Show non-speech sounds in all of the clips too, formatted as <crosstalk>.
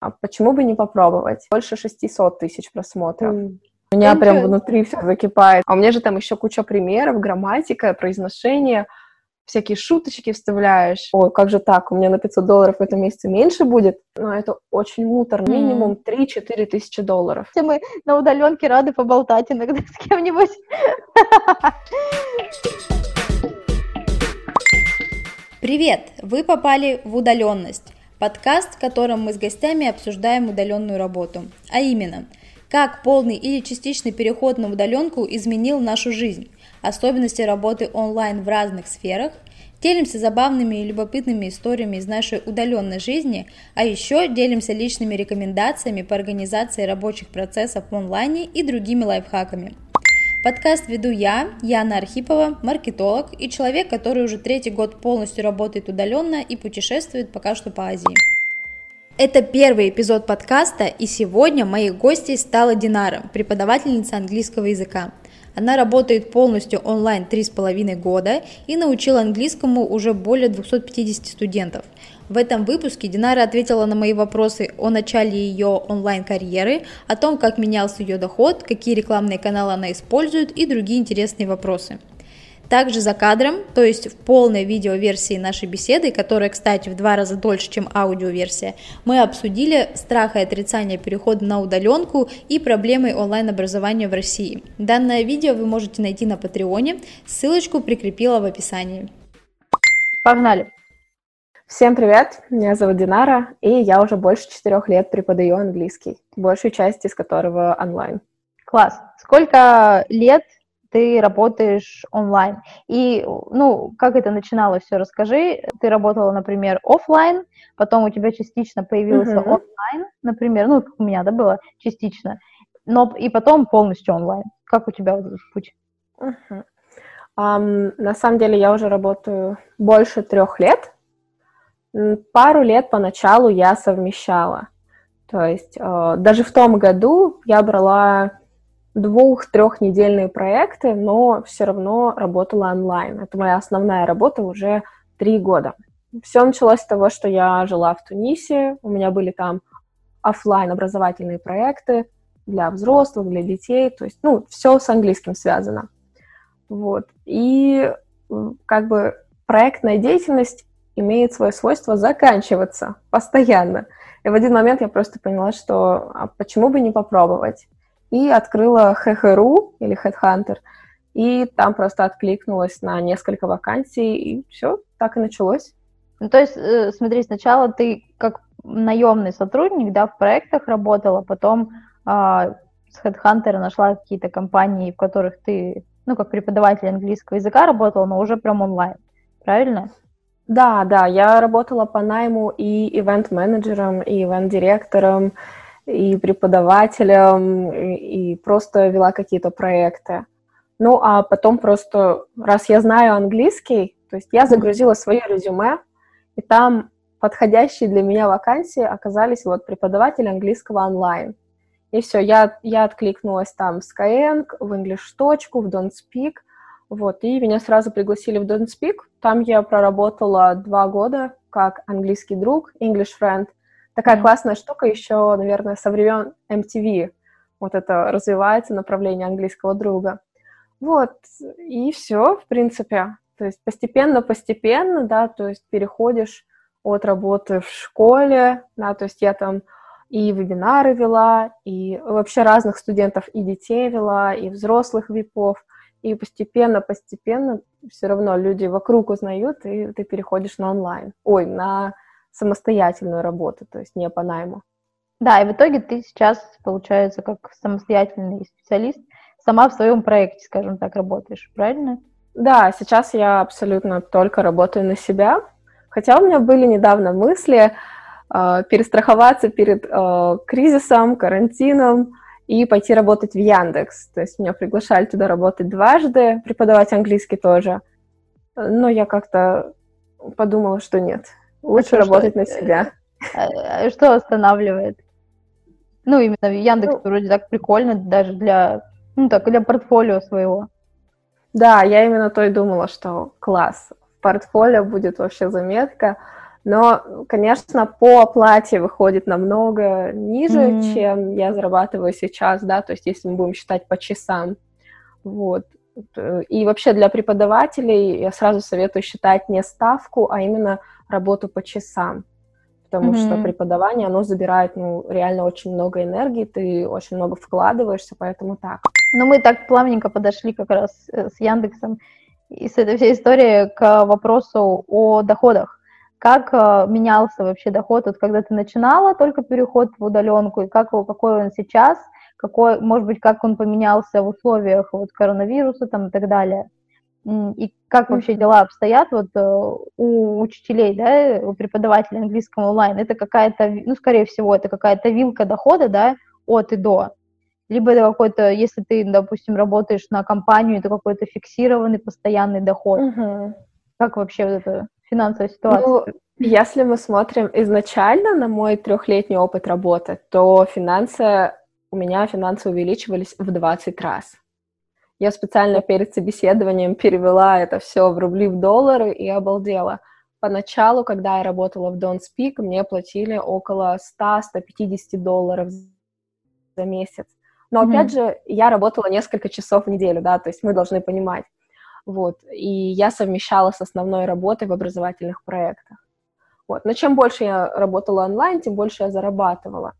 А почему бы не попробовать? Больше 600 тысяч просмотров. Mm. У меня прям внутри все закипает. А у меня же там еще куча примеров, грамматика, произношение, всякие шуточки вставляешь. Ой, как же так, у меня на 500 долларов в этом месяце меньше будет? Но это очень муторно. Минимум 3-4 тысячи долларов. Все мы на удаленке рады поболтать иногда с кем-нибудь. Привет! Вы попали в удаленность. Подкаст, в котором мы с гостями обсуждаем удаленную работу. А именно – как полный или частичный переход на удаленку изменил нашу жизнь, особенности работы онлайн в разных сферах, делимся забавными и любопытными историями из нашей удаленной жизни, а еще делимся личными рекомендациями по организации рабочих процессов в онлайне и другими лайфхаками. Подкаст веду я, Яна Архипова, маркетолог и человек, который уже третий год полностью работает удаленно и путешествует пока что по Азии. Это первый эпизод подкаста, и сегодня моей гостьей стала Динара, преподавательница английского языка. Она работает полностью онлайн 3,5 года и научила английскому уже более 250 студентов. В этом выпуске Динара ответила на мои вопросы о начале ее онлайн-карьеры, о том, как менялся ее доход, какие рекламные каналы она использует и другие интересные вопросы. Также за кадром, то есть в полной видеоверсии нашей беседы, которая, кстати, в два раза дольше, чем аудиоверсия, мы обсудили страх и отрицание перехода на удаленку и проблемы онлайн-образования в России. Данное видео вы можете найти на Патреоне, ссылочку прикрепила в описании. Погнали! Всем привет, меня зовут Динара, и я уже больше четырех лет преподаю английский, большую часть из которого онлайн. Класс! Сколько лет ты работаешь онлайн. И, ну, как это начиналось, все расскажи. Ты работала, например, офлайн, потом у тебя частично появился uh-huh. онлайн, например, ну, как у меня, да, было частично, но и потом полностью онлайн. Как у тебя вот этот путь? Uh-huh. Um, на самом деле я уже работаю больше трех лет. Пару лет поначалу я совмещала. То есть uh, даже в том году я брала двух-трехнедельные проекты, но все равно работала онлайн. Это моя основная работа уже три года. Все началось с того, что я жила в Тунисе, у меня были там офлайн образовательные проекты для взрослых, для детей, то есть, ну, все с английским связано. Вот. И как бы проектная деятельность имеет свое свойство заканчиваться постоянно. И в один момент я просто поняла, что а почему бы не попробовать? И открыла ХХРУ или Headhunter, и там просто откликнулась на несколько вакансий, и все, так и началось. Ну, то есть, э, смотри, сначала ты как наемный сотрудник, да, в проектах работала, потом а, с Headhunter нашла какие-то компании, в которых ты, ну, как преподаватель английского языка работала, но уже прям онлайн, правильно? Да, да, я работала по найму и ивент-менеджером, и ивент-директором, и преподавателем, и, просто вела какие-то проекты. Ну, а потом просто, раз я знаю английский, то есть я загрузила свое резюме, и там подходящие для меня вакансии оказались вот преподаватель английского онлайн. И все, я, я откликнулась там в Skyeng, в English точку, в Don't Speak, вот, и меня сразу пригласили в Don't Speak. Там я проработала два года как английский друг, English friend, Такая mm-hmm. классная штука еще, наверное, со времен MTV. Вот это развивается направление английского друга. Вот, и все, в принципе. То есть постепенно-постепенно, да, то есть переходишь от работы в школе, да, то есть я там и вебинары вела, и вообще разных студентов и детей вела, и взрослых випов, и постепенно-постепенно все равно люди вокруг узнают, и ты переходишь на онлайн, ой, на самостоятельную работу, то есть не по найму. Да, и в итоге ты сейчас, получается, как самостоятельный специалист, сама в своем проекте, скажем так, работаешь, правильно? Да, сейчас я абсолютно только работаю на себя, хотя у меня были недавно мысли э, перестраховаться перед э, кризисом, карантином и пойти работать в Яндекс. То есть меня приглашали туда работать дважды, преподавать английский тоже. Но я как-то подумала, что нет, Лучше а работать что, на себя. А, а что останавливает? Ну, именно Яндекс ну, вроде так прикольно, даже для, ну, так, для портфолио своего. Да, я именно то и думала, что класс. В портфолио будет вообще заметка. Но, конечно, по оплате выходит намного ниже, mm-hmm. чем я зарабатываю сейчас, да, то есть если мы будем считать по часам. Вот. И вообще для преподавателей я сразу советую считать не ставку, а именно работу по часам. Потому mm-hmm. что преподавание, оно забирает, ну, реально очень много энергии, ты очень много вкладываешься, поэтому так. Ну, мы так плавненько подошли как раз э, с Яндексом и с этой всей историей к вопросу о доходах. Как э, менялся вообще доход, вот когда ты начинала только переход в удаленку, и как, какой он сейчас, какой, может быть, как он поменялся в условиях вот, коронавируса там, и так далее? И как вообще дела обстоят вот э, у учителей, да, у преподавателей английского онлайн? Это какая-то, ну, скорее всего, это какая-то вилка дохода, да, от и до. Либо это какой-то, если ты, допустим, работаешь на компанию, это какой-то фиксированный постоянный доход. Угу. Как вообще вот это? финансовая ситуация? Ну, если мы смотрим изначально на мой трехлетний опыт работы, то финансы, у меня финансы увеличивались в 20 раз. Я специально перед собеседованием перевела это все в рубли, в доллары и обалдела. Поначалу, когда я работала в Don't Speak, мне платили около 100-150 долларов за месяц. Но, mm-hmm. опять же, я работала несколько часов в неделю, да, то есть мы должны понимать. Вот. И я совмещала с основной работой в образовательных проектах. Вот. Но чем больше я работала онлайн, тем больше я зарабатывала.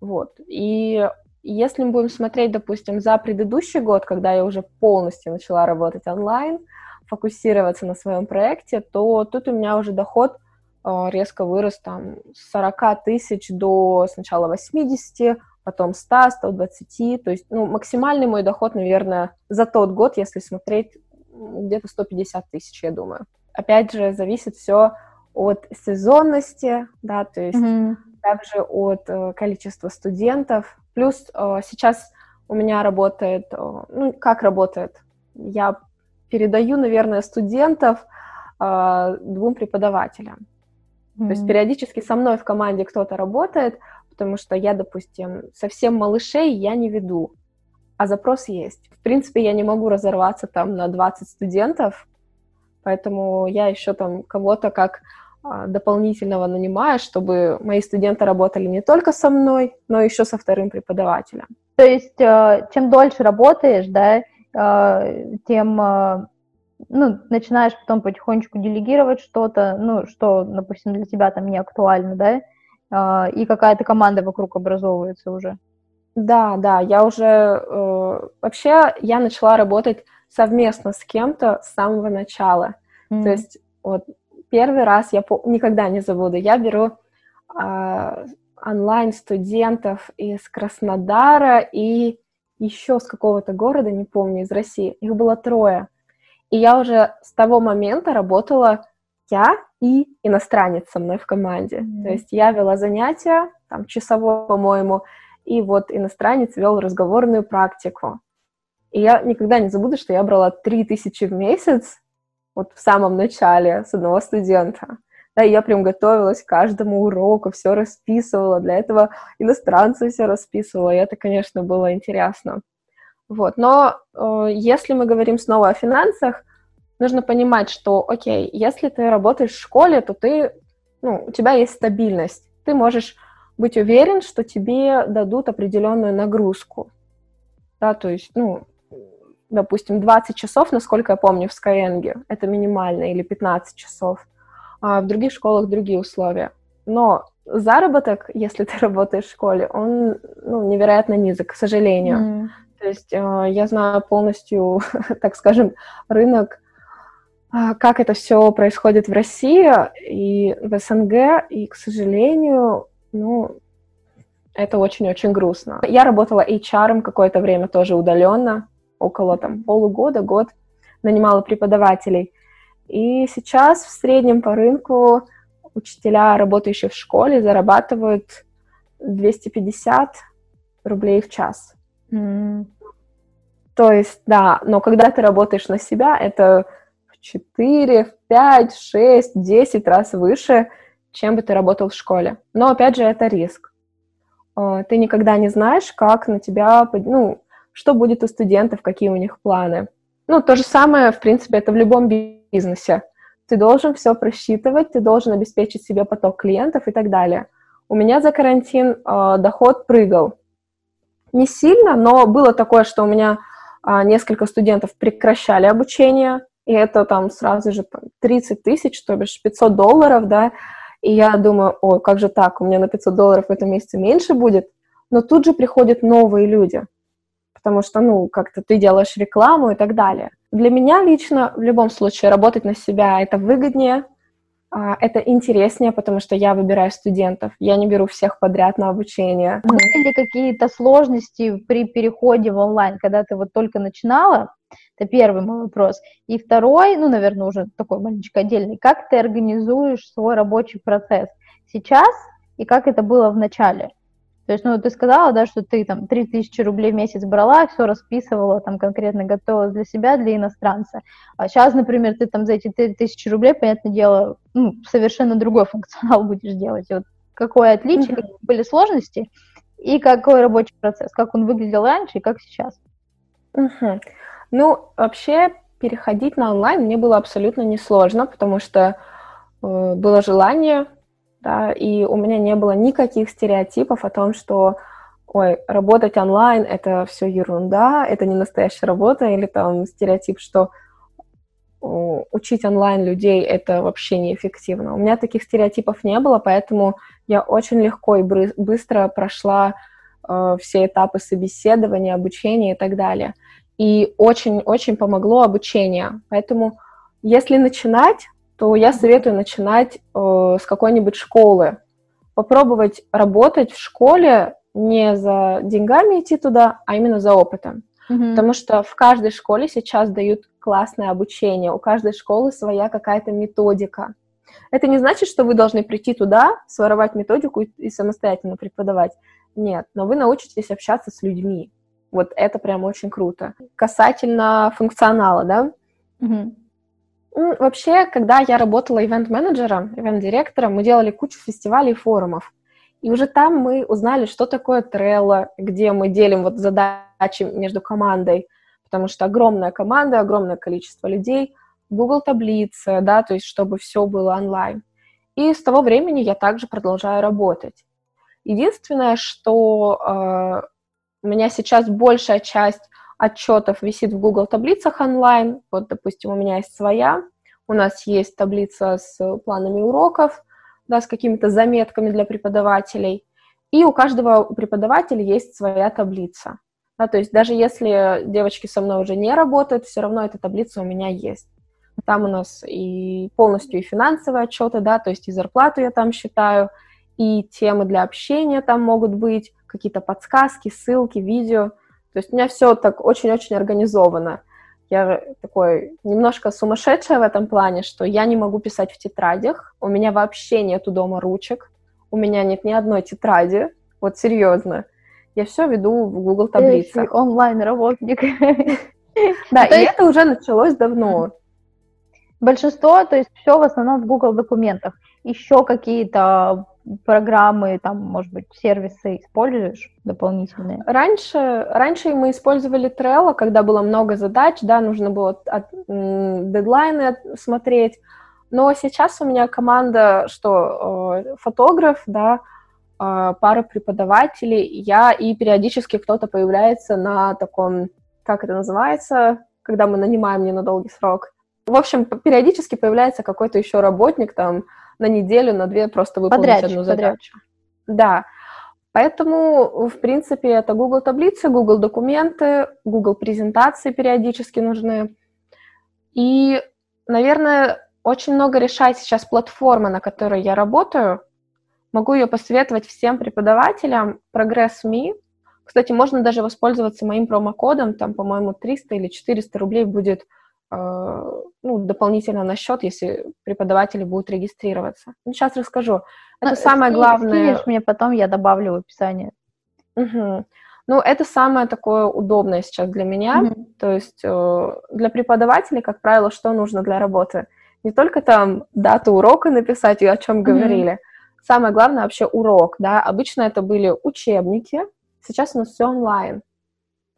Вот. И если мы будем смотреть, допустим, за предыдущий год, когда я уже полностью начала работать онлайн, фокусироваться на своем проекте, то тут у меня уже доход э, резко вырос там с 40 тысяч до сначала 80, потом 100, 120, то есть ну, максимальный мой доход, наверное, за тот год, если смотреть где-то 150 тысяч, я думаю. Опять же, зависит все от сезонности, да, то есть mm-hmm. также от э, количества студентов. Плюс э, сейчас у меня работает, э, ну, как работает? Я передаю, наверное, студентов э, двум преподавателям. Mm-hmm. То есть периодически со мной в команде кто-то работает, потому что я, допустим, совсем малышей я не веду а запрос есть. В принципе, я не могу разорваться там на 20 студентов, поэтому я еще там кого-то как дополнительного нанимаю, чтобы мои студенты работали не только со мной, но еще со вторым преподавателем. То есть, э, чем дольше работаешь, да, э, тем э, ну, начинаешь потом потихонечку делегировать что-то, ну, что, допустим, для тебя там не актуально, да, и какая-то команда вокруг образовывается уже. Да, да, я уже вообще я начала работать совместно с кем-то с самого начала. Mm. То есть вот первый раз я никогда не забуду. Я беру э, онлайн студентов из Краснодара и еще с какого-то города, не помню, из России. Их было трое. И я уже с того момента работала я и иностранец со мной в команде. Mm. То есть я вела занятия, там часовое, по-моему, и вот иностранец вел разговорную практику. И я никогда не забуду, что я брала 3000 в месяц, вот в самом начале, с одного студента. Да, я прям готовилась к каждому уроку, все расписывала, для этого иностранцы все расписывала, и это, конечно, было интересно. Вот, но э, если мы говорим снова о финансах, нужно понимать, что, окей, если ты работаешь в школе, то ты, ну, у тебя есть стабильность, ты можешь быть уверен, что тебе дадут определенную нагрузку. Да, то есть, ну, допустим, 20 часов, насколько я помню, в Skyeng, это минимально, или 15 часов. А в других школах другие условия. Но заработок, <laughs> если ты работаешь в школе, он ну, невероятно низок, к сожалению. Mm. То есть э, я знаю полностью, <laughs> так скажем, рынок, э, как это все происходит в России и в СНГ, и, к сожалению, ну, это очень-очень грустно. Я работала HR какое-то время тоже удаленно, около там полугода, год, нанимала преподавателей. И сейчас в среднем по рынку учителя, работающие в школе, зарабатывают 250 рублей в час. Mm. То есть, да, но когда ты работаешь на себя, это в 4, в 5, 6, 10 раз выше, чем бы ты работал в школе. Но, опять же, это риск. А, ты никогда не знаешь, как на тебя, ну, что будет у студентов, какие у них планы. Ну, то же самое, в принципе, это в любом бизнесе. ты должен все просчитывать, ты должен обеспечить себе поток клиентов и так далее. У меня за карантин э, доход прыгал. Не сильно, но было такое, что у меня э, несколько студентов прекращали обучение, и это там сразу же 30 тысяч, то бишь 500 долларов, да, и я думаю, ой, как же так, у меня на 500 долларов в этом месяце меньше будет, но тут же приходят новые люди, потому что, ну, как-то ты делаешь рекламу и так далее. Для меня лично в любом случае работать на себя это выгоднее, а, это интереснее, потому что я выбираю студентов, я не беру всех подряд на обучение. Были ли какие-то сложности при переходе в онлайн, когда ты вот только начинала? Это первый мой вопрос. И второй, ну, наверное, уже такой маленечко отдельный, как ты организуешь свой рабочий процесс сейчас и как это было в начале? То есть, ну, ты сказала, да, что ты там 3000 рублей в месяц брала, все расписывала, там конкретно готовила для себя, для иностранца. А сейчас, например, ты там за эти 3000 рублей, понятное дело, ну, совершенно другой функционал будешь делать. И вот какое отличие, какие были сложности и какой рабочий процесс, как он выглядел раньше и как сейчас. Угу. Ну, вообще, переходить на онлайн мне было абсолютно несложно, потому что э, было желание, да, и у меня не было никаких стереотипов о том, что, ой, работать онлайн — это все ерунда, это не настоящая работа, или там стереотип, что учить онлайн людей — это вообще неэффективно. У меня таких стереотипов не было, поэтому я очень легко и быстро прошла э, все этапы собеседования, обучения и так далее — и очень-очень помогло обучение. Поэтому, если начинать, то я советую начинать э, с какой-нибудь школы. Попробовать работать в школе не за деньгами идти туда, а именно за опытом. Mm-hmm. Потому что в каждой школе сейчас дают классное обучение, у каждой школы своя какая-то методика. Это не значит, что вы должны прийти туда, своровать методику и, и самостоятельно преподавать. Нет, но вы научитесь общаться с людьми. Вот это прям очень круто. Касательно функционала, да? Угу. Вообще, когда я работала ивент-менеджером, ивент-директором, мы делали кучу фестивалей и форумов. И уже там мы узнали, что такое Trello, где мы делим вот задачи между командой, потому что огромная команда, огромное количество людей, Google таблицы, да, то есть чтобы все было онлайн. И с того времени я также продолжаю работать. Единственное, что э, у меня сейчас большая часть отчетов висит в Google таблицах онлайн. Вот, допустим, у меня есть своя. У нас есть таблица с планами уроков, да, с какими-то заметками для преподавателей. И у каждого преподавателя есть своя таблица. Да, то есть даже если девочки со мной уже не работают, все равно эта таблица у меня есть. Там у нас и полностью и финансовые отчеты, да, то есть и зарплату я там считаю, и темы для общения там могут быть, какие-то подсказки, ссылки, видео. То есть у меня все так очень-очень организовано. Я такой немножко сумасшедшая в этом плане, что я не могу писать в тетрадях, у меня вообще нету дома ручек, у меня нет ни одной тетради, вот серьезно. Я все веду в Google таблицах. Онлайн-работник. <laughs> Да, и это уже началось давно. Большинство, то есть все в основном в Google документах. Еще какие-то программы, там, может быть, сервисы используешь дополнительные? Раньше, раньше мы использовали Trello, когда было много задач, да, нужно было от, дедлайны смотреть, но сейчас у меня команда, что э, фотограф, да, э, пара преподавателей, я и периодически кто-то появляется на таком, как это называется, когда мы нанимаем не на долгий срок. В общем, периодически появляется какой-то еще работник там, на неделю, на две просто выполнить подрядчик, одну задачу. Подрядчик. Да. Поэтому, в принципе, это Google таблицы, Google документы, Google презентации периодически нужны. И, наверное, очень много решает сейчас платформа, на которой я работаю. Могу ее посоветовать всем преподавателям. Progress.me. Кстати, можно даже воспользоваться моим промокодом. Там, по-моему, 300 или 400 рублей будет ну, дополнительно на счет, если преподаватели будут регистрироваться. Ну, сейчас расскажу. Это ну, самое скинь, главное. Мне потом, я добавлю в описание. Угу. Ну, это самое такое удобное сейчас для меня. Угу. То есть э, для преподавателей, как правило, что нужно для работы? Не только там дату урока написать и о чем говорили. Угу. Самое главное вообще урок, да. Обычно это были учебники, сейчас у нас все онлайн.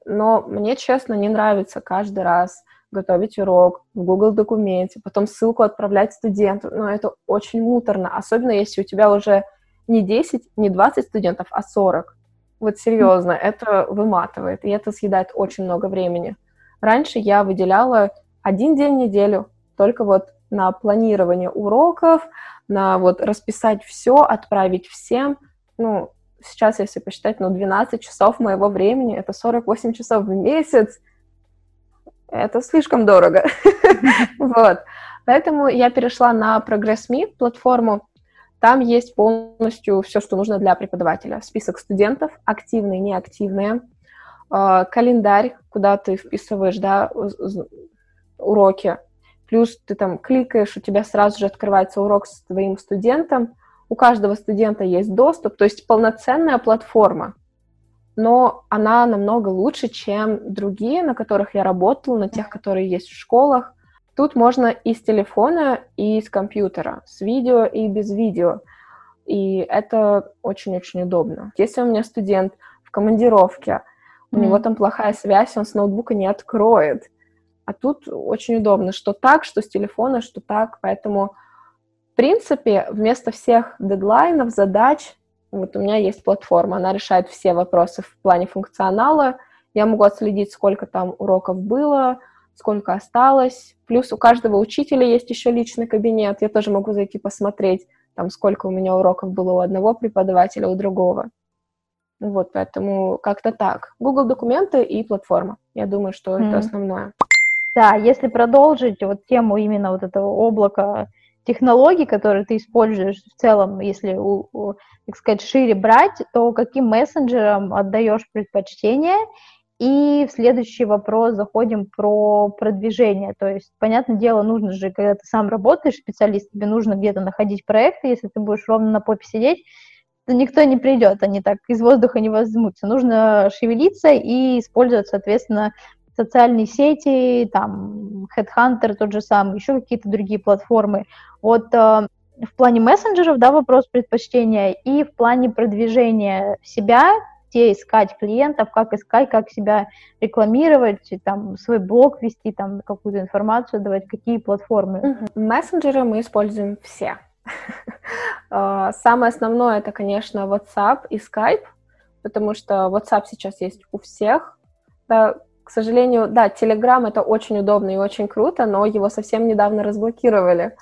Но мне, честно, не нравится каждый раз готовить урок в Google документе, потом ссылку отправлять студенту. Но это очень муторно, особенно если у тебя уже не 10, не 20 студентов, а 40. Вот серьезно, это выматывает, и это съедает очень много времени. Раньше я выделяла один день в неделю только вот на планирование уроков, на вот расписать все, отправить всем. Ну, сейчас, если посчитать, ну, 12 часов моего времени, это 48 часов в месяц, это слишком дорого. <laughs> <laughs> Вот. Поэтому я перешла на Progress.me платформу. Там есть полностью все, что нужно для преподавателя. Список студентов, активные, неактивные, а, календарь, куда ты вписываешь, да, уроки. Плюс ты там кликаешь, у тебя сразу же открывается урок с твоим студентом. У каждого студента есть доступ, то есть полноценная платформа но она намного лучше, чем другие, на которых я работала, на тех, которые есть в школах. Тут можно и с телефона, и с компьютера, с видео и без видео. И это очень-очень удобно. Если у меня студент в командировке, у него там плохая связь, он с ноутбука не откроет. А тут очень удобно, что так, что с телефона, что так. Поэтому, в принципе, вместо всех дедлайнов, задач, вот у меня есть платформа, она решает все вопросы в плане функционала. Я могу отследить, сколько там уроков было, сколько осталось. Плюс у каждого учителя есть еще личный кабинет. Я тоже могу зайти посмотреть, там, сколько у меня уроков было у одного преподавателя, у другого. Вот, поэтому как-то так. Google документы и платформа. Я думаю, что mm. это основное. Да, если продолжить вот тему именно вот этого облака технологий, которые ты используешь в целом, если, у, у, так сказать, шире брать, то каким мессенджерам отдаешь предпочтение? И в следующий вопрос заходим про продвижение. То есть, понятное дело, нужно же, когда ты сам работаешь, специалист, тебе нужно где-то находить проекты, если ты будешь ровно на попе сидеть, то никто не придет, они так из воздуха не возьмутся. Нужно шевелиться и использовать, соответственно, социальные сети, там, Headhunter тот же самый, еще какие-то другие платформы. Вот э, в плане мессенджеров, да, вопрос предпочтения, и в плане продвижения себя, где искать клиентов, как искать, как себя рекламировать, там, свой блог вести, там, какую-то информацию давать, какие платформы. Мессенджеры мы используем все. А, <laughs> самое основное это, конечно, WhatsApp и Skype, потому что WhatsApp сейчас есть у всех. Да, к сожалению, да, Telegram это очень удобно и очень круто, но его совсем недавно разблокировали,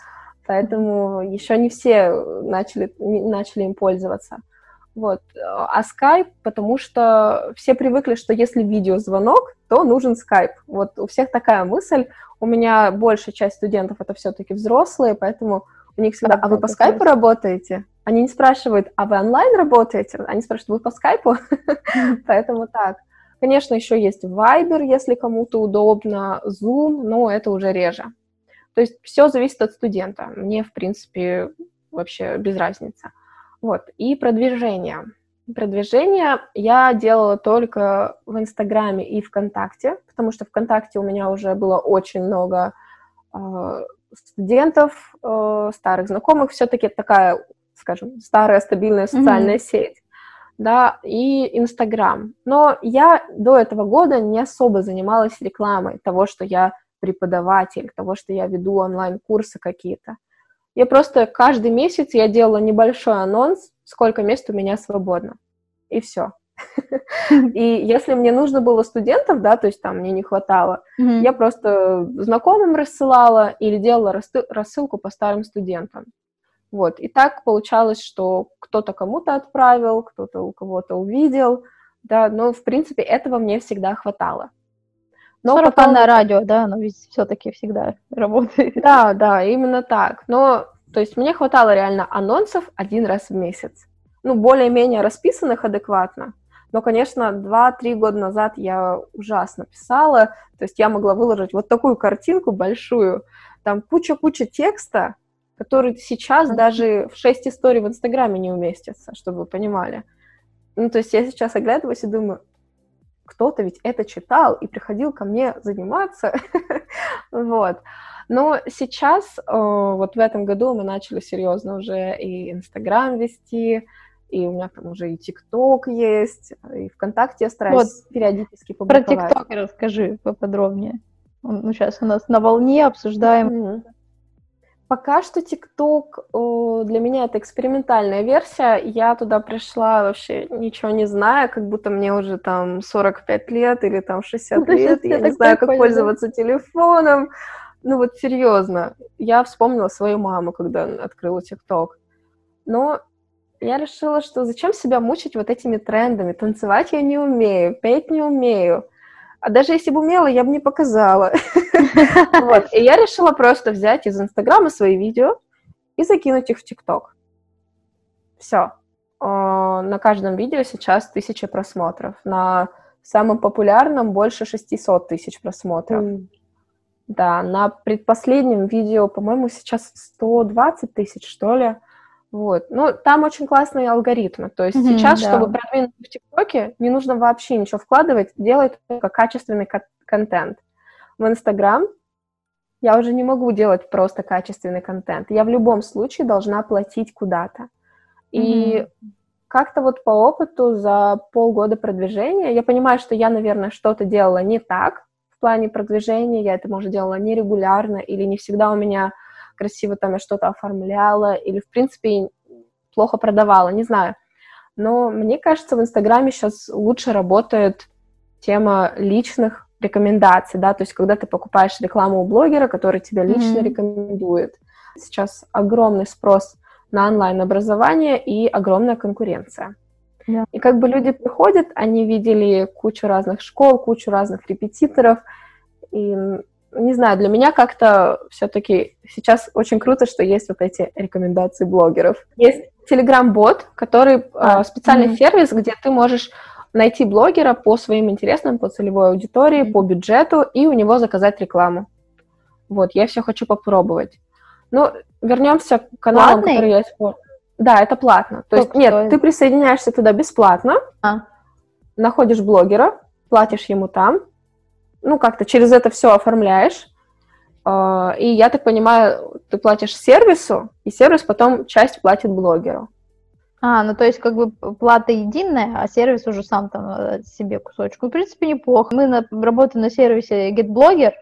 поэтому еще не все начали, не, начали им пользоваться. Вот. А Skype, потому что все привыкли, что если видеозвонок, то нужен Skype. Вот у всех такая мысль. У меня большая часть студентов это все-таки взрослые, поэтому у них всегда, а вы по скайпу работаете? Они не спрашивают, а вы онлайн работаете? Они спрашивают, вы по скайпу? <laughs> Поэтому так. Конечно, еще есть Viber, если кому-то удобно, Zoom, но это уже реже. То есть все зависит от студента. Мне, в принципе, вообще без разницы. Вот. И продвижение. Продвижение я делала только в Инстаграме и ВКонтакте, потому что ВКонтакте у меня уже было очень много э, студентов, э, старых знакомых. Все-таки такая, скажем, старая стабильная социальная mm-hmm. сеть да, и Инстаграм. Но я до этого года не особо занималась рекламой того, что я преподаватель, того, что я веду онлайн-курсы какие-то. Я просто каждый месяц я делала небольшой анонс, сколько мест у меня свободно. И все. И если мне нужно было студентов, да, то есть там мне не хватало, я просто знакомым рассылала или делала рассылку по старым студентам. Вот, и так получалось, что кто-то кому-то отправил, кто-то у кого-то увидел, да, но, в принципе, этого мне всегда хватало. Но потом... на радио, да, но ведь все-таки всегда работает. <laughs> Да, да, именно так. Но, то есть, мне хватало реально анонсов один раз в месяц. Ну, более-менее расписанных адекватно. Но, конечно, два-три года назад я ужасно писала, то есть я могла выложить вот такую картинку большую, там куча-куча текста, который сейчас даже в шесть историй в Инстаграме не уместится, чтобы вы понимали. Ну, то есть я сейчас оглядываюсь и думаю, кто-то ведь это читал и приходил ко мне заниматься. <laughs> вот. Но сейчас, э, вот в этом году мы начали серьезно уже и Инстаграм вести, и у меня там уже и ТикТок есть, и ВКонтакте я стараюсь вот. периодически публиковать. Про ТикТок расскажи поподробнее. Ну, сейчас у нас на волне обсуждаем. Mm-hmm. Пока что ТикТок для меня это экспериментальная версия. Я туда пришла вообще ничего не зная, как будто мне уже там 45 лет или там 60 ну, <laughs> лет. Я не знаю, как пользоваться телефоном. Ну вот серьезно. Я вспомнила свою маму, когда открыла ТикТок. Но я решила, что зачем себя мучить вот этими трендами? Танцевать я не умею, петь не умею. А даже если бы умела, я бы не показала. <laughs> Вот. И я решила просто взять из Инстаграма свои видео и закинуть их в ТикТок. Все. На каждом видео сейчас тысяча просмотров. На самом популярном больше 600 тысяч просмотров. Да, на предпоследнем видео, по-моему, сейчас 120 тысяч, что ли. Вот. Ну, там очень классные алгоритмы. То есть mm-hmm, сейчас, да. чтобы продвинуться в ТикТоке, не нужно вообще ничего вкладывать, делать только качественный контент. В Инстаграм я уже не могу делать просто качественный контент. Я в любом случае должна платить куда-то. И mm-hmm. как-то вот по опыту за полгода продвижения я понимаю, что я, наверное, что-то делала не так в плане продвижения, я это, может, делала нерегулярно или не всегда у меня красиво там я что-то оформляла или, в принципе, плохо продавала, не знаю. Но мне кажется, в Инстаграме сейчас лучше работает тема личных рекомендаций, да, то есть когда ты покупаешь рекламу у блогера, который тебя лично mm-hmm. рекомендует. Сейчас огромный спрос на онлайн-образование и огромная конкуренция. Yeah. И как бы люди приходят, они видели кучу разных школ, кучу разных репетиторов, и не знаю, для меня как-то все-таки сейчас очень круто, что есть вот эти рекомендации блогеров. Есть Telegram-бот, который а, специальный mm-hmm. сервис, где ты можешь найти блогера по своим интересам, по целевой аудитории, mm-hmm. по бюджету и у него заказать рекламу. Вот, я все хочу попробовать. Ну, вернемся к каналам, Платный? которые я использую. Да, это платно. То Сколько есть, нет, ты присоединяешься туда бесплатно, а. находишь блогера, платишь ему там, ну, как-то через это все оформляешь, а, и я так понимаю, ты платишь сервису, и сервис потом часть платит блогеру. А, ну то есть как бы плата единая, а сервис уже сам там э, себе кусочку. В принципе, неплохо. Мы на, работаем на сервисе GetBlogger,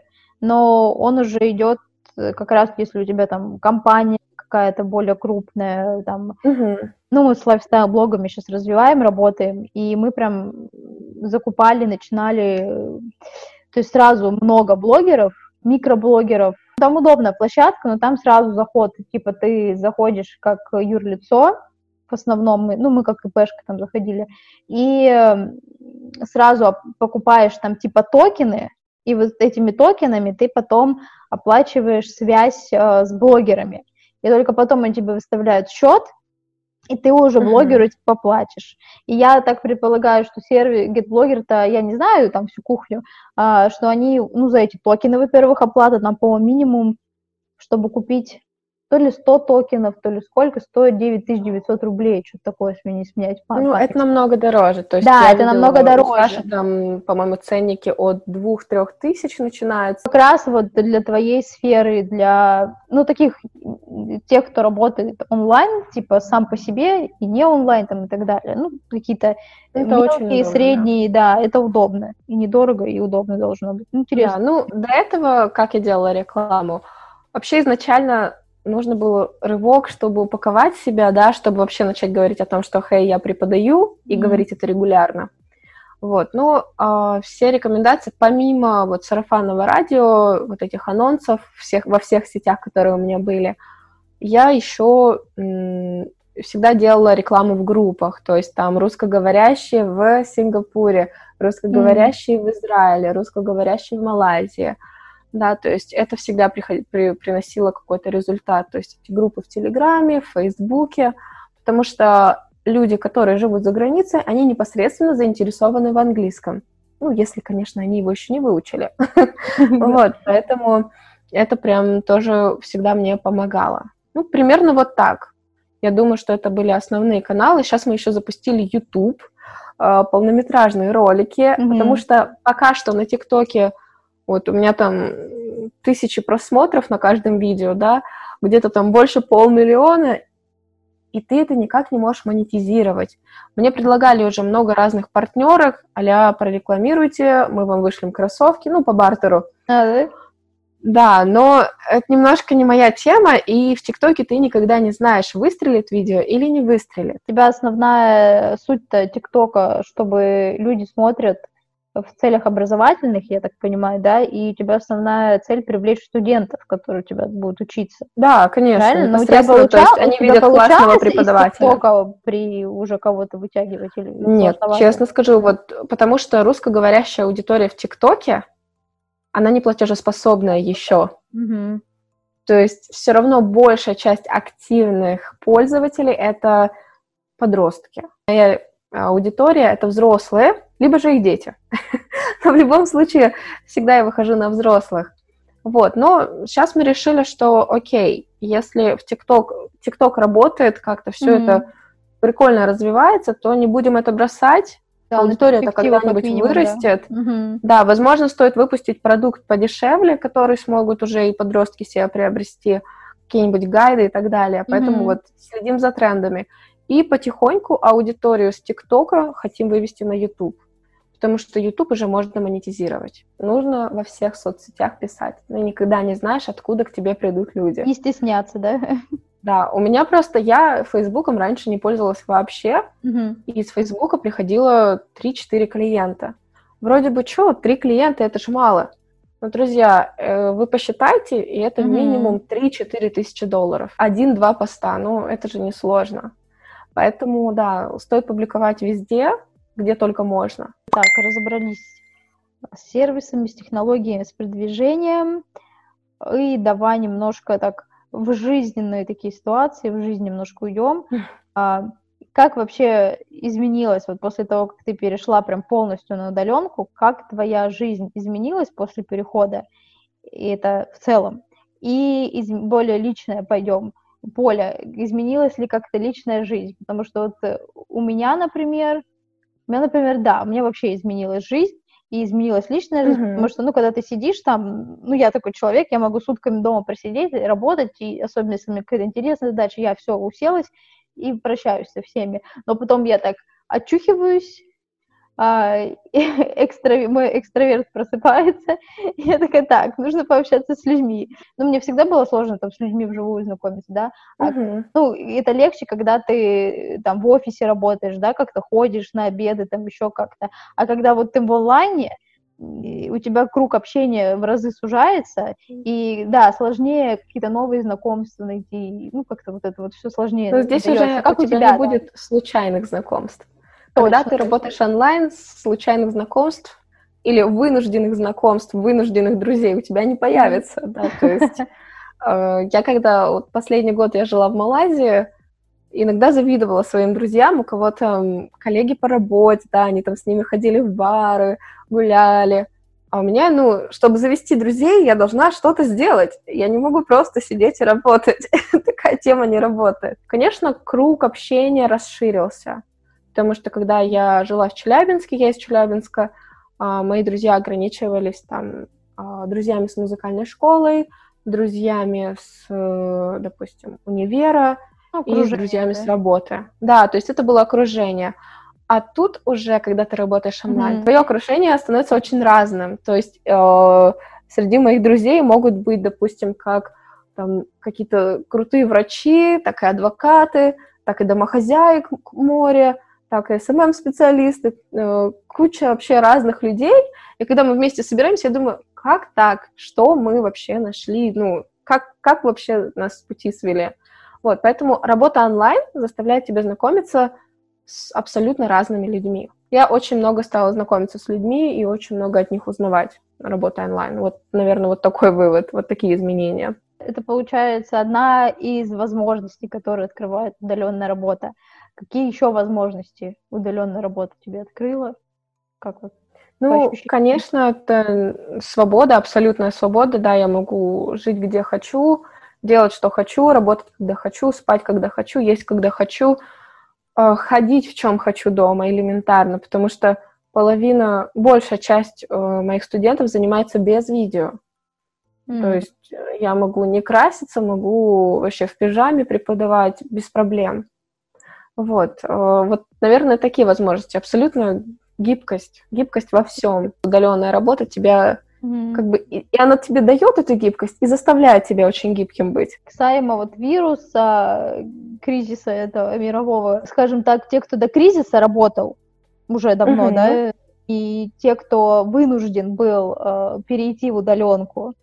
но он уже идет э, как раз, если у тебя там компания какая-то более крупная, там, угу. ну, мы с лайфстайл-блогами сейчас развиваем, работаем, и мы прям закупали, начинали то есть сразу много блогеров, микроблогеров. Там удобная площадка, но там сразу заход, типа ты заходишь как юрлицо, в основном мы, ну, мы как ИПшка там заходили, и эм, сразу покупаешь там типа токены, и вот этими токенами ты потом оплачиваешь связь э, с блогерами. И только потом они тебе выставляют счет, и ты уже блогеру mm-hmm. типа платишь. И я так предполагаю, что сервис GetBlogger-то, я не знаю там всю кухню, а, что они, ну, за эти токены, во-первых, оплата там, по минимум, чтобы купить то ли 100 токенов, то ли сколько, стоит 9900 рублей, что-то такое сменить, сменять. Ну, это намного дороже. То есть да, это намного дороже. Саши там, по-моему, ценники от 2-3 тысяч начинаются. Как раз вот для твоей сферы, для, ну, таких, тех, кто работает онлайн, типа сам по себе, и не онлайн там и так далее, ну, какие-то это мелкие, очень средние, да, это удобно. И недорого, и удобно должно быть. Интересно. Да, ну, до этого, как я делала рекламу, вообще изначально нужно было рывок, чтобы упаковать себя, да, чтобы вообще начать говорить о том, что, хей, я преподаю, и mm-hmm. говорить это регулярно. Вот, ну, э, все рекомендации, помимо вот сарафанного радио, вот этих анонсов всех, во всех сетях, которые у меня были, я еще м- всегда делала рекламу в группах, то есть там русскоговорящие в Сингапуре, русскоговорящие mm-hmm. в Израиле, русскоговорящие в Малайзии – да, то есть это всегда приход... при... приносило какой-то результат, то есть эти группы в Телеграме, в Фейсбуке, потому что люди, которые живут за границей, они непосредственно заинтересованы в английском. Ну, если, конечно, они его еще не выучили. <laughs> Вот, поэтому это прям тоже всегда мне помогало. Ну, примерно вот так. Я думаю, что это были основные каналы. Сейчас мы еще запустили YouTube, э, полнометражные ролики, потому что пока что на ТикТоке вот у меня там тысячи просмотров на каждом видео, да, где-то там больше полмиллиона, и ты это никак не можешь монетизировать. Мне предлагали уже много разных партнеров, а прорекламируйте, мы вам вышлем кроссовки, ну, по бартеру. А, да? Да, но это немножко не моя тема, и в ТикТоке ты никогда не знаешь, выстрелит видео или не выстрелит. У тебя основная суть-то ТикТока, чтобы люди смотрят в целях образовательных, я так понимаю, да, и у тебя основная цель привлечь студентов, которые у тебя будут учиться. Да, конечно. Правильно? Но у тебя получалось, они видят классного преподавателя. при уже кого-то вытягивать или Нет, честно скажу, вот потому что русскоговорящая аудитория в ТикТоке, она не платежеспособная еще. Угу. То есть все равно большая часть активных пользователей это подростки. Моя аудитория это взрослые, либо же их дети. <laughs> Но в любом случае всегда я выхожу на взрослых. Вот, но сейчас мы решили, что окей, если в ТикТок, ТикТок работает, как-то все mm-hmm. это прикольно развивается, то не будем это бросать. Да, Аудитория это когда-нибудь вырастет. Да. Угу. да, возможно, стоит выпустить продукт подешевле, который смогут уже и подростки себе приобрести, какие-нибудь гайды и так далее. Поэтому угу. вот следим за трендами. И потихоньку аудиторию с ТикТока хотим вывести на YouTube, потому что YouTube уже можно монетизировать. Нужно во всех соцсетях писать. Но никогда не знаешь, откуда к тебе придут люди. Не стесняться, да? Да, у меня просто, я Фейсбуком раньше не пользовалась вообще, угу. и из Фейсбука приходило 3-4 клиента. Вроде бы, что, 3 клиента, это же мало. Но, друзья, э, вы посчитайте, и это угу. минимум 3-4 тысячи долларов. Один-два поста, ну, это же несложно. Поэтому, да, стоит публиковать везде, где только можно. Так, разобрались с сервисами, с технологиями, с продвижением. И давай немножко так в жизненные такие ситуации, в жизнь немножко уйдем. А, как вообще изменилась вот после того, как ты перешла прям полностью на удаленку, как твоя жизнь изменилась после перехода, и это в целом, и из, более личное пойдем, Поля, изменилась ли как-то личная жизнь? Потому что вот э, у меня, например, у меня, например, да, у меня вообще изменилась жизнь, и изменилась личная жизнь, mm-hmm. потому что, ну, когда ты сидишь там, ну, я такой человек, я могу сутками дома просидеть, работать, и особенно если меня какая-то интересная задача, я все уселась и прощаюсь со всеми. Но потом я так очухиваюсь, <laughs> экстра, мой экстраверт просыпается, <laughs> и я такая, так, нужно пообщаться с людьми. Ну, мне всегда было сложно там с людьми вживую знакомиться, да. А, uh-huh. Ну, это легче, когда ты там в офисе работаешь, да, как-то ходишь на обеды, там еще как-то. А когда вот ты в онлайне, у тебя круг общения в разы сужается, и да, сложнее какие-то новые знакомства найти, ну как-то вот это вот все сложнее. Но здесь дается. уже как у тебя, тебя не да? будет случайных знакомств. Когда ты работаешь онлайн, случайных знакомств или вынужденных знакомств, вынужденных друзей у тебя не появится, да, то есть э, я когда вот последний год я жила в Малайзии, иногда завидовала своим друзьям, у кого то коллеги по работе, да, они там с ними ходили в бары, гуляли, а у меня, ну, чтобы завести друзей, я должна что-то сделать. Я не могу просто сидеть и работать. <laughs> Такая тема не работает. Конечно, круг общения расширился потому что когда я жила в Челябинске, я из Челябинска, а, мои друзья ограничивались там а, друзьями с музыкальной школой, друзьями с, э, допустим, универа и друзьями да? с работы. Да, то есть это было окружение. А тут уже, когда ты работаешь онлайн, mm-hmm. твое окружение становится очень разным. То есть э, среди моих друзей могут быть, допустим, как там какие-то крутые врачи, так и адвокаты, так и домохозяек море, так и СММ-специалисты, э, куча вообще разных людей. И когда мы вместе собираемся, я думаю, как так? Что мы вообще нашли? Ну, как, как вообще нас пути свели? Вот, поэтому работа онлайн заставляет тебя знакомиться с абсолютно разными людьми. Я очень много стала знакомиться с людьми и очень много от них узнавать, работая онлайн. Вот, наверное, вот такой вывод, вот такие изменения. Это получается одна из возможностей, которые открывает удаленная работа. Какие еще возможности удаленная работа тебе открыла? Как вот? Ну, конечно, это свобода, абсолютная свобода, да, я могу жить где хочу, делать, что хочу, работать, когда хочу, спать, когда хочу, есть, когда хочу, э, ходить в чем хочу дома, элементарно, потому что половина, большая часть э, моих студентов занимается без видео. Mm. То есть я могу не краситься, могу вообще в пижаме преподавать без проблем. Вот, э, вот, наверное, такие возможности. Абсолютно гибкость, гибкость во всем. Удаленная работа тебя mm-hmm. как бы и, и она тебе дает эту гибкость и заставляет тебя очень гибким быть. Касаемо вот вируса, кризиса этого мирового, скажем так, те, кто до кризиса работал уже давно, mm-hmm. да, и те, кто вынужден был э, перейти в удаленку,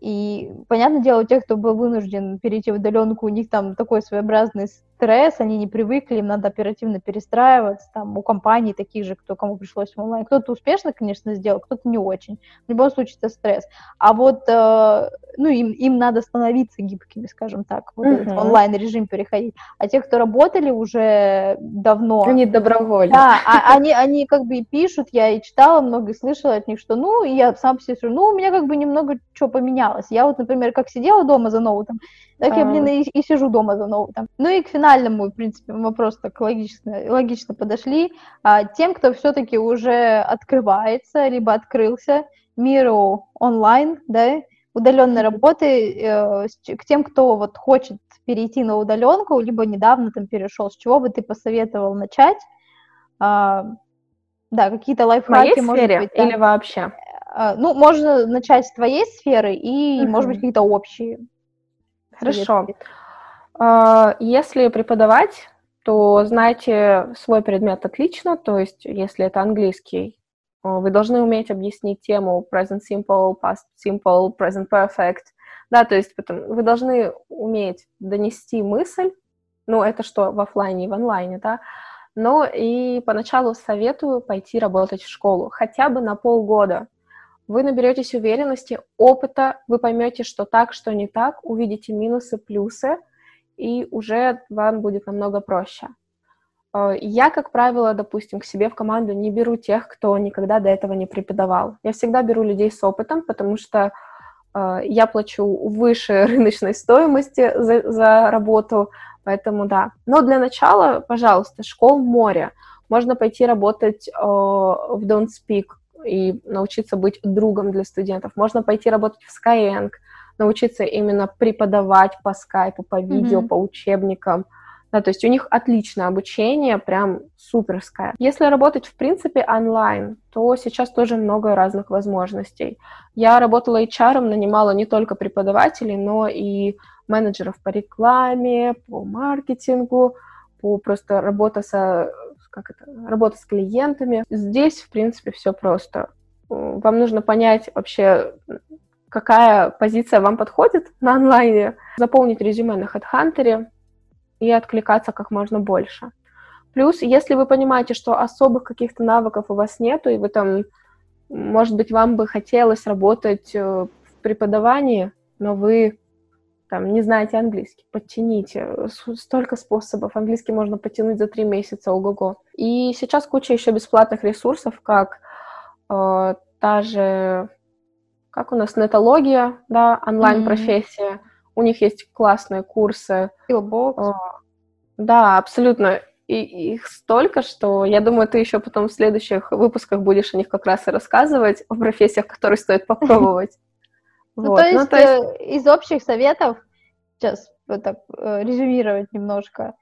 и, понятное дело, те, кто был вынужден перейти в удаленку, у них там такой своеобразный стресс, они не привыкли, им надо оперативно перестраиваться, там, у компаний таких же, кто, кому пришлось в онлайн. Кто-то успешно, конечно, сделал, кто-то не очень. В любом случае, это стресс. А вот, э, ну, им, им надо становиться гибкими, скажем так, вот uh-huh. этот онлайн-режим переходить. А те, кто работали уже давно... Они добровольно. Да, а, они, они как бы и пишут, я и читала много, и слышала от них, что, ну, я сам себе скажу, ну, у меня как бы немного что поменялось. Я вот, например, как сидела дома за ноутом, так я, блин, и, и сижу дома за ноутом. Ну и к финальному, в принципе, вопрос так логично, логично подошли. А, тем, кто все-таки уже открывается, либо открылся миру онлайн, да, удаленной работы, э, к тем, кто вот хочет перейти на удаленку, либо недавно там перешел, с чего бы ты посоветовал начать? А, да, какие-то лайфхаки, В может быть. Там, или вообще? А, ну, можно начать с твоей сферы и, uh-huh. может быть, какие-то общие. Хорошо. А, если преподавать, то знайте свой предмет отлично, то есть если это английский, вы должны уметь объяснить тему present simple, past simple, present perfect, да, то есть потом вы должны уметь донести мысль, ну, это что в офлайне и в онлайне, да, но и поначалу советую пойти работать в школу, хотя бы на полгода, вы наберетесь уверенности, опыта, вы поймете, что так, что не так, увидите минусы, плюсы, и уже вам будет намного проще. Э, я, как правило, допустим, к себе в команду не беру тех, кто никогда до этого не преподавал. Я всегда беру людей с опытом, потому что э, я плачу выше <laughs> рыночной стоимости за, за работу, поэтому да. Но для начала, пожалуйста, школ море. Можно пойти работать э, в Don't Speak, и научиться быть другом для студентов. Можно пойти работать в Skyeng, научиться именно преподавать по скайпу, по видео, mm-hmm. по учебникам. Да, то есть у них отличное обучение, прям суперское. Если работать, в принципе, онлайн, то сейчас тоже много разных возможностей. Я работала HR, нанимала не только преподавателей, но и менеджеров по рекламе, по маркетингу, по просто работа со как это, работа с клиентами. Здесь, в принципе, все просто. Вам нужно понять вообще, какая позиция вам подходит на онлайне, заполнить резюме на HeadHunter и откликаться как можно больше. Плюс, если вы понимаете, что особых каких-то навыков у вас нету, и вы там, может быть, вам бы хотелось работать э, в преподавании, но вы там, не знаете английский, подтяните. Столько способов. Английский можно подтянуть за три месяца, ого-го. И сейчас куча еще бесплатных ресурсов, как э, та же, как у нас, нетология, да, онлайн-профессия. Mm-hmm. У них есть классные курсы. Skillbox. Да, абсолютно. И их столько, что я думаю, ты еще потом в следующих выпусках будешь о них как раз и рассказывать, о профессиях, которые стоит <laughs> попробовать. Ну, вот. то, есть, ну, то есть э, из общих советов, сейчас так э, резюмировать немножко,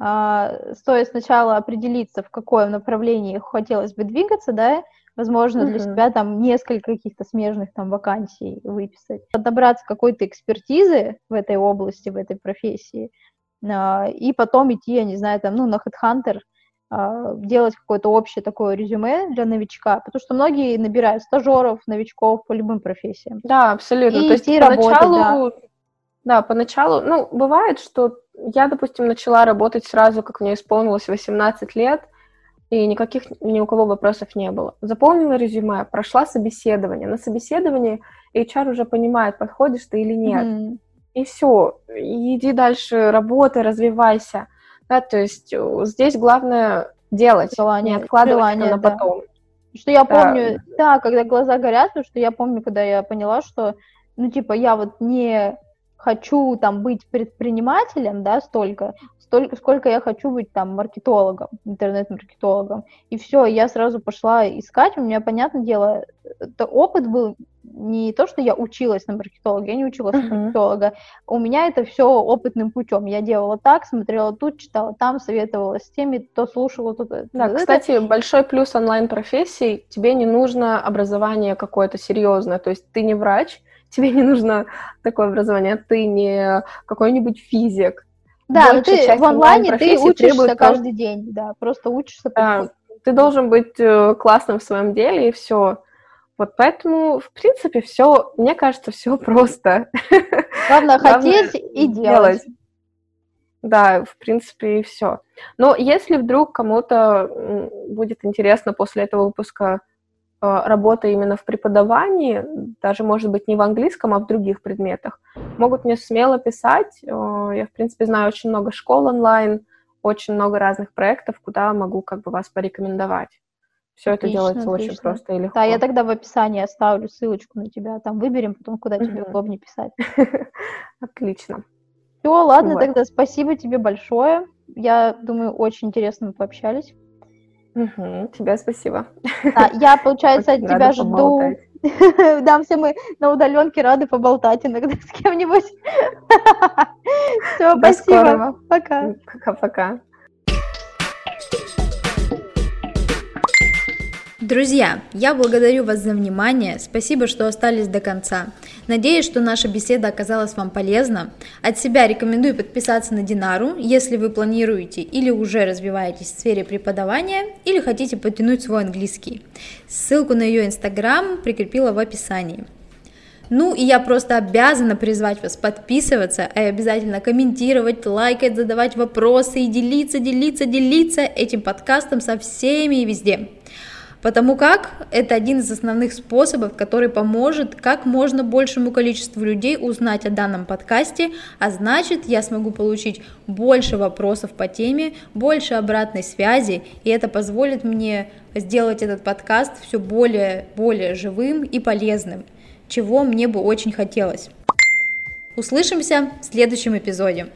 стоит сначала определиться, в какое направлении хотелось бы двигаться, да, возможно, для uh-huh. себя там несколько каких-то смежных там вакансий выписать, подобраться какой-то экспертизы в этой области, в этой профессии, э, и потом идти, я не знаю, там, ну, на HeadHunter, а, делать какое-то общее такое резюме для новичка, потому что многие набирают стажеров, новичков по любым профессиям. Да, абсолютно. И То есть поначалу, работать, да. Да, поначалу, ну, бывает, что я, допустим, начала работать сразу, как мне исполнилось 18 лет, и никаких ни у кого вопросов не было. Заполнила резюме, прошла собеседование. На собеседовании HR уже понимает, подходишь ты или нет. Mm-hmm. И все, иди дальше, работай, развивайся. Да, то есть э, здесь главное делать, желание, не откладывать желание, на потом. Что я помню, да. да, когда глаза горят, то что я помню, когда я поняла, что, ну, типа, я вот не хочу там быть предпринимателем, да, столько, столько, сколько я хочу быть там маркетологом, интернет-маркетологом. И все, я сразу пошла искать. У меня, понятное дело, это опыт был не то, что я училась на маркетолога, я не училась uh-huh. на маркетолога. У меня это все опытным путем. Я делала так, смотрела тут, читала там, советовала с теми, то слушала тут. Да, это. кстати, большой плюс онлайн-профессий, тебе не нужно образование какое-то серьезное, то есть ты не врач, тебе не нужно такое образование, ты не какой-нибудь физик. Да, но ты в онлайне ты учишься каждый день, да, просто учишься. Да, ты должен быть э, классным в своем деле, и все. Вот поэтому, в принципе, все, мне кажется, все <laughs> просто. Главное, хотеть и делать. Да, в принципе, и все. Но если вдруг кому-то будет интересно после этого выпуска работа именно в преподавании, даже, может быть, не в английском, а в других предметах, могут мне смело писать. Э, я, в принципе, знаю очень много школ онлайн, очень много разных проектов, куда могу как бы вас порекомендовать. Все это делается отлично. очень просто и легко. Да, я тогда в описании оставлю ссылочку на тебя, там выберем потом, куда тебе удобнее писать. <laughs> Отлично. Все, ладно, тогда спасибо тебе большое. Я думаю, очень интересно мы пообщались. Угу, тебе спасибо. Да, я, получается, от тебя жду. <laughs> Да, все мы на удаленке рады поболтать иногда с кем-нибудь. <laughs> Все, спасибо. Пока. Пока-пока. Друзья, я благодарю вас за внимание, спасибо, что остались до конца. Надеюсь, что наша беседа оказалась вам полезна. От себя рекомендую подписаться на Динару, если вы планируете или уже развиваетесь в сфере преподавания, или хотите подтянуть свой английский. Ссылку на ее инстаграм прикрепила в описании. Ну и я просто обязана призвать вас подписываться и обязательно комментировать, лайкать, задавать вопросы и делиться, делиться, делиться этим подкастом со всеми и везде. Потому как это один из основных способов, который поможет как можно большему количеству людей узнать о данном подкасте, а значит я смогу получить больше вопросов по теме, больше обратной связи, и это позволит мне сделать этот подкаст все более, более живым и полезным, чего мне бы очень хотелось. Услышимся в следующем эпизоде.